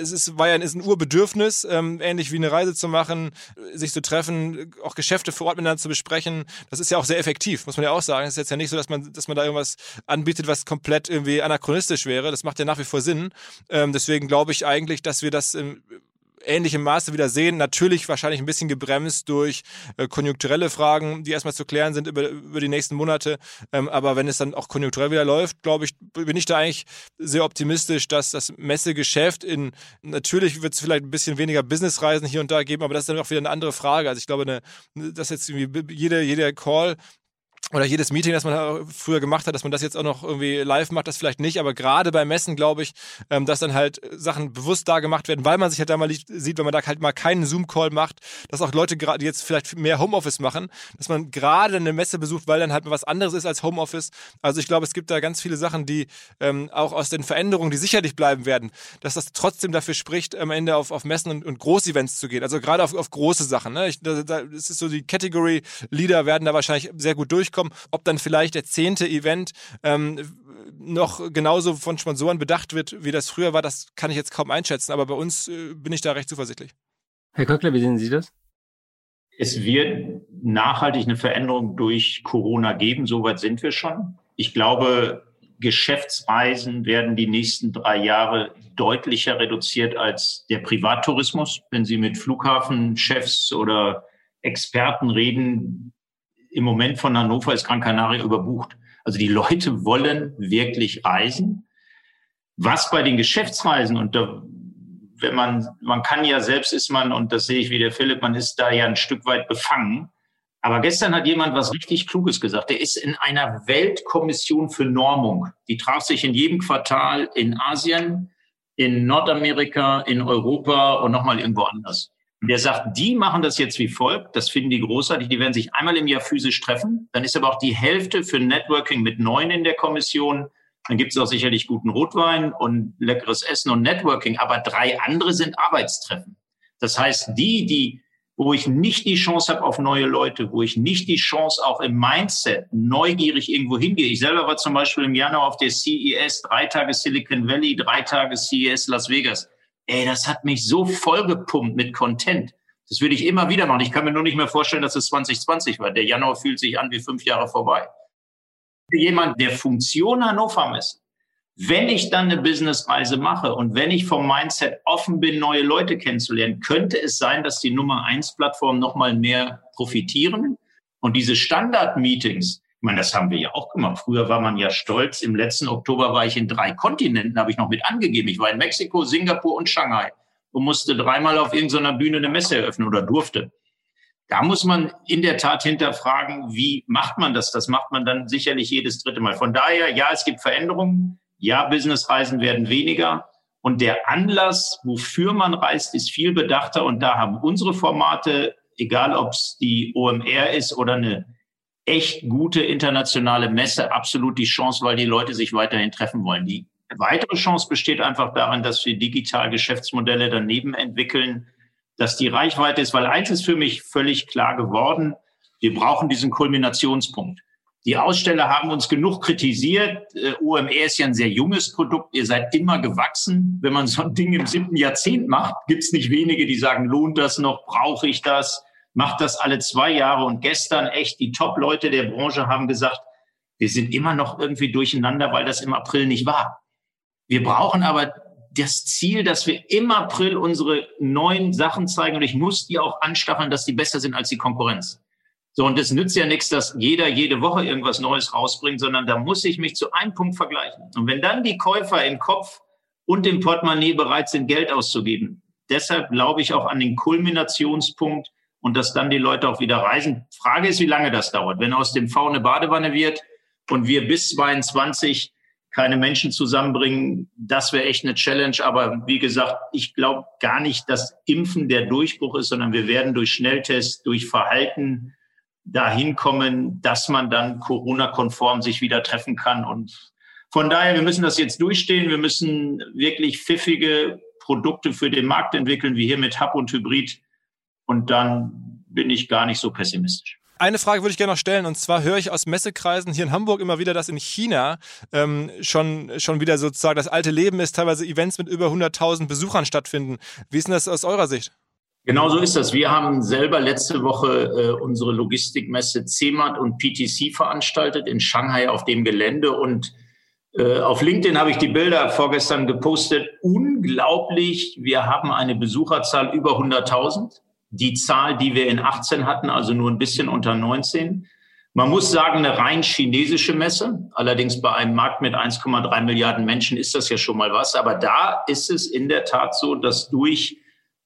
es ist, war ja ist ein Urbedürfnis, ähm, ähnlich wie eine Reise zu machen, sich zu treffen, auch Geschäfte vor Ort miteinander zu besprechen. Das ist ja auch sehr effektiv, muss man ja auch sagen. Es ist jetzt ja nicht so, dass man, dass man da irgendwas anbietet, was komplett irgendwie anachronistisch wäre. Das macht ja nach wie vor Sinn. Ähm, deswegen glaube ich eigentlich, dass wir das im ähnlichem Maße wieder sehen. Natürlich wahrscheinlich ein bisschen gebremst durch äh, konjunkturelle Fragen, die erstmal zu klären sind über, über die nächsten Monate. Ähm, aber wenn es dann auch konjunkturell wieder läuft, glaube ich, bin ich da eigentlich sehr optimistisch, dass das Messegeschäft in, natürlich wird es vielleicht ein bisschen weniger Businessreisen hier und da geben, aber das ist dann auch wieder eine andere Frage. Also ich glaube, eine, dass jetzt irgendwie jede, jeder Call oder jedes Meeting, das man früher gemacht hat, dass man das jetzt auch noch irgendwie live macht, das vielleicht nicht, aber gerade bei Messen glaube ich, ähm, dass dann halt Sachen bewusst da gemacht werden, weil man sich halt da mal sieht, wenn man da halt mal keinen Zoom-Call macht, dass auch Leute gerade jetzt vielleicht mehr Homeoffice machen, dass man gerade eine Messe besucht, weil dann halt mal was anderes ist als Homeoffice. Also ich glaube, es gibt da ganz viele Sachen, die ähm, auch aus den Veränderungen, die sicherlich bleiben werden, dass das trotzdem dafür spricht, am Ende auf, auf Messen und, und Groß-Events zu gehen. Also gerade auf, auf große Sachen. Ne? Ich, da, das ist so die Category Leader werden da wahrscheinlich sehr gut durchkommen durchkommen. Ob dann vielleicht der zehnte Event ähm, noch genauso von Sponsoren bedacht wird, wie das früher war, das kann ich jetzt kaum einschätzen. Aber bei uns äh, bin ich da recht zuversichtlich. Herr Köckler, wie sehen Sie das? Es wird nachhaltig eine Veränderung durch Corona geben. Soweit sind wir schon. Ich glaube, Geschäftsreisen werden die nächsten drei Jahre deutlicher reduziert als der Privattourismus. Wenn Sie mit Flughafenchefs oder Experten reden, im Moment von Hannover ist Gran Canaria überbucht. Also die Leute wollen wirklich reisen. Was bei den Geschäftsreisen und da, wenn man, man kann ja selbst ist man, und das sehe ich wie der Philipp, man ist da ja ein Stück weit befangen. Aber gestern hat jemand was richtig Kluges gesagt. Der ist in einer Weltkommission für Normung. Die traf sich in jedem Quartal in Asien, in Nordamerika, in Europa und nochmal irgendwo anders. Der sagt, die machen das jetzt wie folgt, das finden die großartig, die werden sich einmal im Jahr physisch treffen. Dann ist aber auch die Hälfte für Networking mit neun in der Kommission. Dann gibt es auch sicherlich guten Rotwein und leckeres Essen und Networking. Aber drei andere sind Arbeitstreffen. Das heißt, die, die, wo ich nicht die Chance habe auf neue Leute, wo ich nicht die Chance auch im Mindset neugierig irgendwo hingehe. Ich selber war zum Beispiel im Januar auf der CES, drei Tage Silicon Valley, drei Tage CES Las Vegas ey, das hat mich so vollgepumpt mit Content. Das würde ich immer wieder machen. Ich kann mir nur nicht mehr vorstellen, dass es 2020 war. Der Januar fühlt sich an wie fünf Jahre vorbei. Jemand, der Funktion Hannover misst, wenn ich dann eine Businessreise mache und wenn ich vom Mindset offen bin, neue Leute kennenzulernen, könnte es sein, dass die Nummer eins Plattformen nochmal mehr profitieren. Und diese Standard-Meetings, ich meine, das haben wir ja auch gemacht. Früher war man ja stolz. Im letzten Oktober war ich in drei Kontinenten, habe ich noch mit angegeben. Ich war in Mexiko, Singapur und Shanghai und musste dreimal auf irgendeiner Bühne eine Messe eröffnen oder durfte. Da muss man in der Tat hinterfragen, wie macht man das? Das macht man dann sicherlich jedes dritte Mal. Von daher, ja, es gibt Veränderungen. Ja, Businessreisen werden weniger. Und der Anlass, wofür man reist, ist viel bedachter. Und da haben unsere Formate, egal ob es die OMR ist oder eine echt gute internationale Messe absolut die Chance, weil die Leute sich weiterhin treffen wollen. Die weitere Chance besteht einfach darin, dass wir digital Geschäftsmodelle daneben entwickeln, dass die Reichweite ist, weil eins ist für mich völlig klar geworden, wir brauchen diesen Kulminationspunkt. Die Aussteller haben uns genug kritisiert. OMR äh, ist ja ein sehr junges Produkt. Ihr seid immer gewachsen. Wenn man so ein Ding im siebten Jahrzehnt macht, gibt es nicht wenige, die sagen, lohnt das noch? Brauche ich das? Macht das alle zwei Jahre. Und gestern echt die Top-Leute der Branche haben gesagt, wir sind immer noch irgendwie durcheinander, weil das im April nicht war. Wir brauchen aber das Ziel, dass wir im April unsere neuen Sachen zeigen und ich muss die auch anstacheln, dass die besser sind als die Konkurrenz. So, und es nützt ja nichts, dass jeder jede Woche irgendwas Neues rausbringt, sondern da muss ich mich zu einem Punkt vergleichen. Und wenn dann die Käufer im Kopf und im Portemonnaie bereit sind, Geld auszugeben, deshalb glaube ich auch an den Kulminationspunkt, und dass dann die Leute auch wieder reisen. Frage ist, wie lange das dauert. Wenn aus dem V eine Badewanne wird und wir bis 22 keine Menschen zusammenbringen, das wäre echt eine Challenge. Aber wie gesagt, ich glaube gar nicht, dass Impfen der Durchbruch ist, sondern wir werden durch Schnelltests, durch Verhalten dahin kommen, dass man dann Corona-konform sich wieder treffen kann. Und von daher, wir müssen das jetzt durchstehen. Wir müssen wirklich pfiffige Produkte für den Markt entwickeln, wie hier mit Hub und Hybrid. Und dann bin ich gar nicht so pessimistisch. Eine Frage würde ich gerne noch stellen, und zwar höre ich aus Messekreisen hier in Hamburg immer wieder, dass in China ähm, schon, schon wieder sozusagen das alte Leben ist, teilweise Events mit über 100.000 Besuchern stattfinden. Wie ist denn das aus eurer Sicht? Genau so ist das. Wir haben selber letzte Woche äh, unsere Logistikmesse CEMAT und PTC veranstaltet in Shanghai auf dem Gelände und äh, auf LinkedIn habe ich die Bilder vorgestern gepostet. Unglaublich, wir haben eine Besucherzahl über 100.000 die Zahl, die wir in 18 hatten, also nur ein bisschen unter 19. Man muss sagen, eine rein chinesische Messe. Allerdings bei einem Markt mit 1,3 Milliarden Menschen ist das ja schon mal was. Aber da ist es in der Tat so, dass durch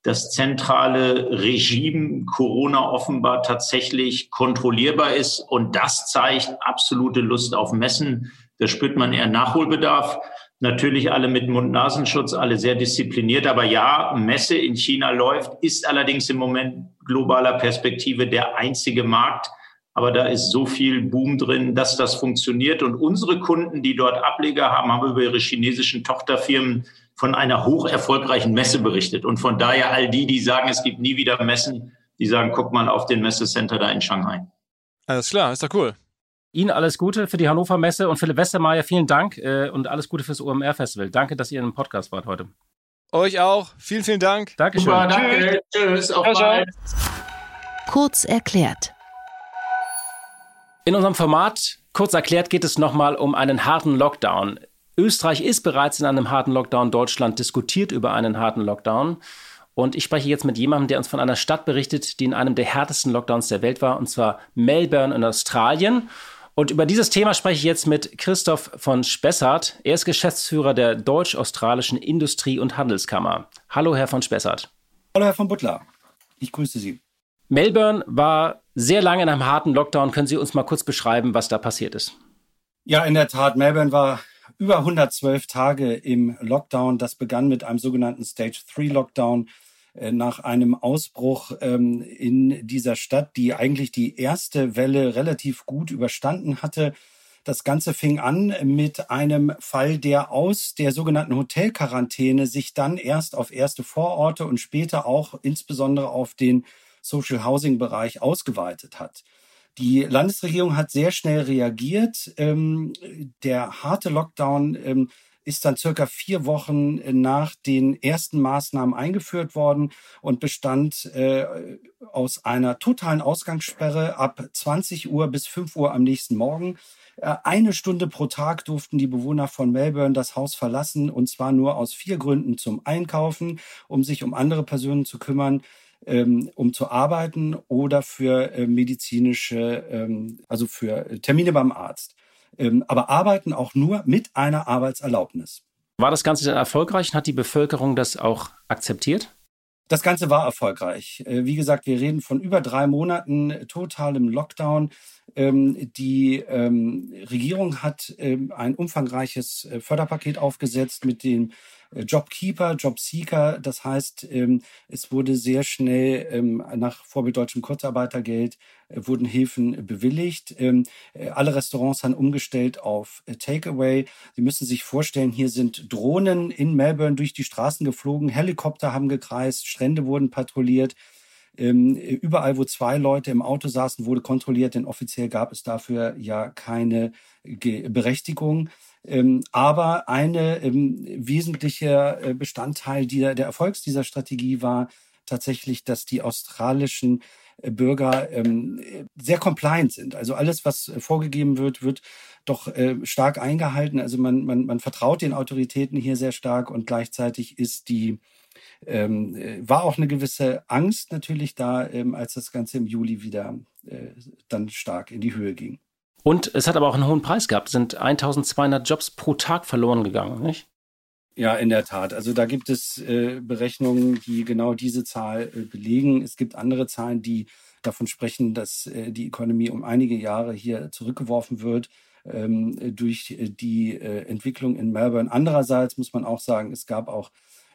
das zentrale Regime Corona offenbar tatsächlich kontrollierbar ist. Und das zeigt absolute Lust auf Messen. Da spürt man eher Nachholbedarf. Natürlich alle mit Mund-Nasenschutz, alle sehr diszipliniert. Aber ja, Messe in China läuft, ist allerdings im Moment globaler Perspektive der einzige Markt. Aber da ist so viel Boom drin, dass das funktioniert. Und unsere Kunden, die dort Ableger haben, haben über ihre chinesischen Tochterfirmen von einer hoch erfolgreichen Messe berichtet. Und von daher all die, die sagen, es gibt nie wieder Messen, die sagen, guck mal auf den Messecenter da in Shanghai. Alles klar, ist doch cool. Ihnen alles Gute für die Hannover Messe und Philipp Westermeier, vielen Dank äh, und alles Gute fürs OMR Festival. Danke, dass ihr im Podcast wart heute. Euch auch. Vielen, vielen Dank. Dankeschön. Super, danke. Tschüss. Auf bald. Kurz erklärt. In unserem Format Kurz erklärt geht es nochmal um einen harten Lockdown. Österreich ist bereits in einem harten Lockdown, Deutschland diskutiert über einen harten Lockdown. Und ich spreche jetzt mit jemandem, der uns von einer Stadt berichtet, die in einem der härtesten Lockdowns der Welt war, und zwar Melbourne in Australien. Und über dieses Thema spreche ich jetzt mit Christoph von Spessart. Er ist Geschäftsführer der Deutsch-Australischen Industrie- und Handelskammer. Hallo, Herr von Spessart. Hallo, Herr von Butler. Ich grüße Sie. Melbourne war sehr lange in einem harten Lockdown. Können Sie uns mal kurz beschreiben, was da passiert ist? Ja, in der Tat. Melbourne war über 112 Tage im Lockdown. Das begann mit einem sogenannten Stage 3 Lockdown nach einem Ausbruch ähm, in dieser Stadt, die eigentlich die erste Welle relativ gut überstanden hatte. Das Ganze fing an mit einem Fall, der aus der sogenannten Hotelquarantäne sich dann erst auf erste Vororte und später auch insbesondere auf den Social Housing Bereich ausgeweitet hat. Die Landesregierung hat sehr schnell reagiert. Ähm, der harte Lockdown ähm, ist dann circa vier Wochen nach den ersten Maßnahmen eingeführt worden und bestand äh, aus einer totalen Ausgangssperre ab 20 Uhr bis 5 Uhr am nächsten Morgen. Äh, eine Stunde pro Tag durften die Bewohner von Melbourne das Haus verlassen und zwar nur aus vier Gründen zum Einkaufen, um sich um andere Personen zu kümmern, ähm, um zu arbeiten oder für äh, medizinische, ähm, also für Termine beim Arzt. Ähm, aber arbeiten auch nur mit einer Arbeitserlaubnis. War das Ganze denn erfolgreich und hat die Bevölkerung das auch akzeptiert? Das Ganze war erfolgreich. Äh, wie gesagt, wir reden von über drei Monaten totalem Lockdown. Ähm, die ähm, Regierung hat ein umfangreiches äh, Förderpaket aufgesetzt mit dem äh, Jobkeeper, Jobseeker. Das heißt, ähm, es wurde sehr schnell ähm, nach Vorbild deutschem Kurzarbeitergeld äh, wurden Hilfen bewilligt. Ähm, äh, alle Restaurants haben umgestellt auf Takeaway. Sie müssen sich vorstellen, hier sind Drohnen in Melbourne durch die Straßen geflogen, Helikopter haben gekreist, Strände wurden patrouilliert. Überall, wo zwei Leute im Auto saßen, wurde kontrolliert, denn offiziell gab es dafür ja keine Berechtigung. Ähm, aber eine ähm, wesentliche äh, Bestandteil dieser, der Erfolgs dieser Strategie war tatsächlich, dass die australischen äh, Bürger ähm, sehr compliant sind. Also alles, was äh, vorgegeben wird, wird doch äh, stark eingehalten. Also man, man, man vertraut den Autoritäten hier sehr stark und gleichzeitig ist die ähm, äh, war auch eine gewisse Angst natürlich da, ähm, als das Ganze im Juli wieder äh, dann stark in die Höhe ging. Und es hat aber auch einen hohen Preis gehabt. Es sind 1200 Jobs pro Tag verloren gegangen, nicht? Ja, in der Tat. Also da gibt es äh, Berechnungen, die genau diese Zahl äh, belegen. Es gibt andere Zahlen, die davon sprechen, dass äh, die Ökonomie um einige Jahre hier zurückgeworfen wird ähm, durch äh, die äh, Entwicklung in Melbourne. Andererseits muss man auch sagen, es gab auch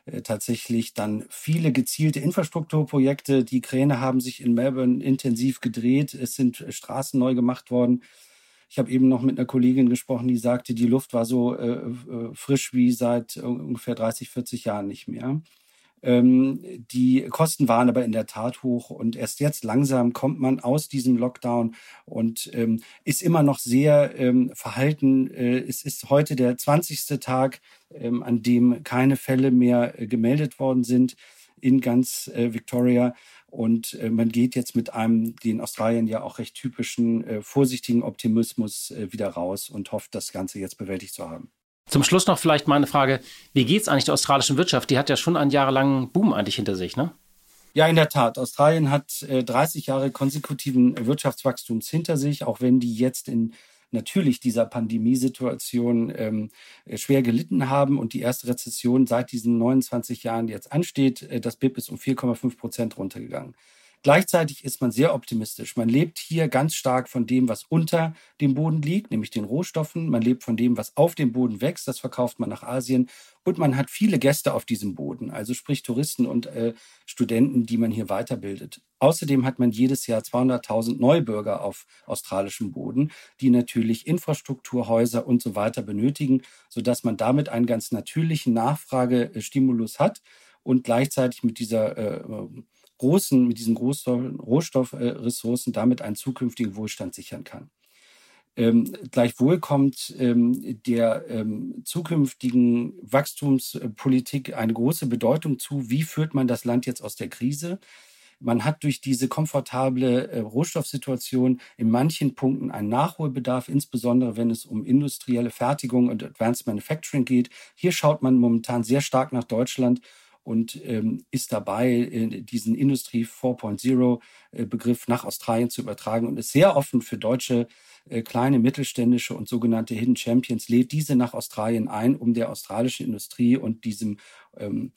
äh, tatsächlich dann viele gezielte Infrastrukturprojekte. Die Kräne haben sich in Melbourne intensiv gedreht. Es sind Straßen neu gemacht worden. Ich habe eben noch mit einer Kollegin gesprochen, die sagte, die Luft war so äh, äh frisch wie seit ungefähr 30, 40 Jahren nicht mehr. Ähm, die Kosten waren aber in der Tat hoch und erst jetzt langsam kommt man aus diesem Lockdown und ähm, ist immer noch sehr ähm, verhalten. Äh, es ist heute der 20. Tag, ähm, an dem keine Fälle mehr äh, gemeldet worden sind in ganz äh, Victoria. Und äh, man geht jetzt mit einem, den Australien ja auch recht typischen, äh, vorsichtigen Optimismus äh, wieder raus und hofft, das Ganze jetzt bewältigt zu haben. Zum Schluss noch vielleicht meine Frage, wie geht es eigentlich der australischen Wirtschaft? Die hat ja schon einen jahrelangen Boom eigentlich hinter sich, ne? Ja, in der Tat. Australien hat äh, 30 Jahre konsekutiven Wirtschaftswachstums hinter sich, auch wenn die jetzt in natürlich dieser Pandemiesituation ähm, äh, schwer gelitten haben und die erste Rezession seit diesen 29 Jahren jetzt ansteht. Äh, das BIP ist um 4,5 Prozent runtergegangen. Gleichzeitig ist man sehr optimistisch. Man lebt hier ganz stark von dem, was unter dem Boden liegt, nämlich den Rohstoffen. Man lebt von dem, was auf dem Boden wächst. Das verkauft man nach Asien. Und man hat viele Gäste auf diesem Boden, also sprich Touristen und äh, Studenten, die man hier weiterbildet. Außerdem hat man jedes Jahr 200.000 Neubürger auf australischem Boden, die natürlich Infrastruktur, Häuser und so weiter benötigen, sodass man damit einen ganz natürlichen Nachfragestimulus hat und gleichzeitig mit dieser äh, großen, mit diesen großen Rohstoffressourcen damit einen zukünftigen Wohlstand sichern kann. Ähm, gleichwohl kommt ähm, der ähm, zukünftigen Wachstumspolitik eine große Bedeutung zu. Wie führt man das Land jetzt aus der Krise? Man hat durch diese komfortable äh, Rohstoffsituation in manchen Punkten einen Nachholbedarf, insbesondere wenn es um industrielle Fertigung und Advanced Manufacturing geht. Hier schaut man momentan sehr stark nach Deutschland und ähm, ist dabei, äh, diesen Industrie 4.0 äh, Begriff nach Australien zu übertragen und ist sehr offen für deutsche äh, kleine, mittelständische und sogenannte Hidden Champions, lädt diese nach Australien ein, um der australischen Industrie und diesem ähm,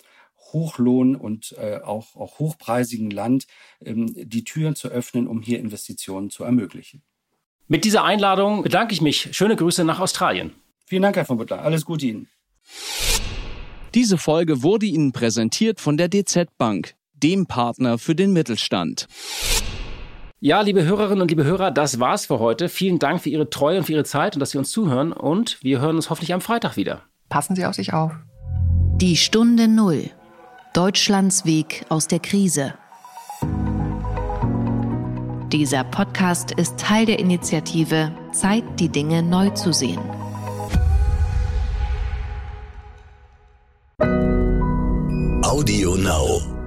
Hochlohn und äh, auch, auch hochpreisigen Land ähm, die Türen zu öffnen, um hier Investitionen zu ermöglichen. Mit dieser Einladung bedanke ich mich. Schöne Grüße nach Australien. Vielen Dank, Herr von Butler. Alles Gute Ihnen. Diese Folge wurde Ihnen präsentiert von der DZ Bank, dem Partner für den Mittelstand. Ja, liebe Hörerinnen und liebe Hörer, das war's für heute. Vielen Dank für Ihre Treue und für Ihre Zeit und dass Sie uns zuhören. Und wir hören uns hoffentlich am Freitag wieder. Passen Sie auf sich auf. Die Stunde Null. Deutschlands Weg aus der Krise. Dieser Podcast ist Teil der Initiative Zeit, die Dinge neu zu sehen. Audio Now.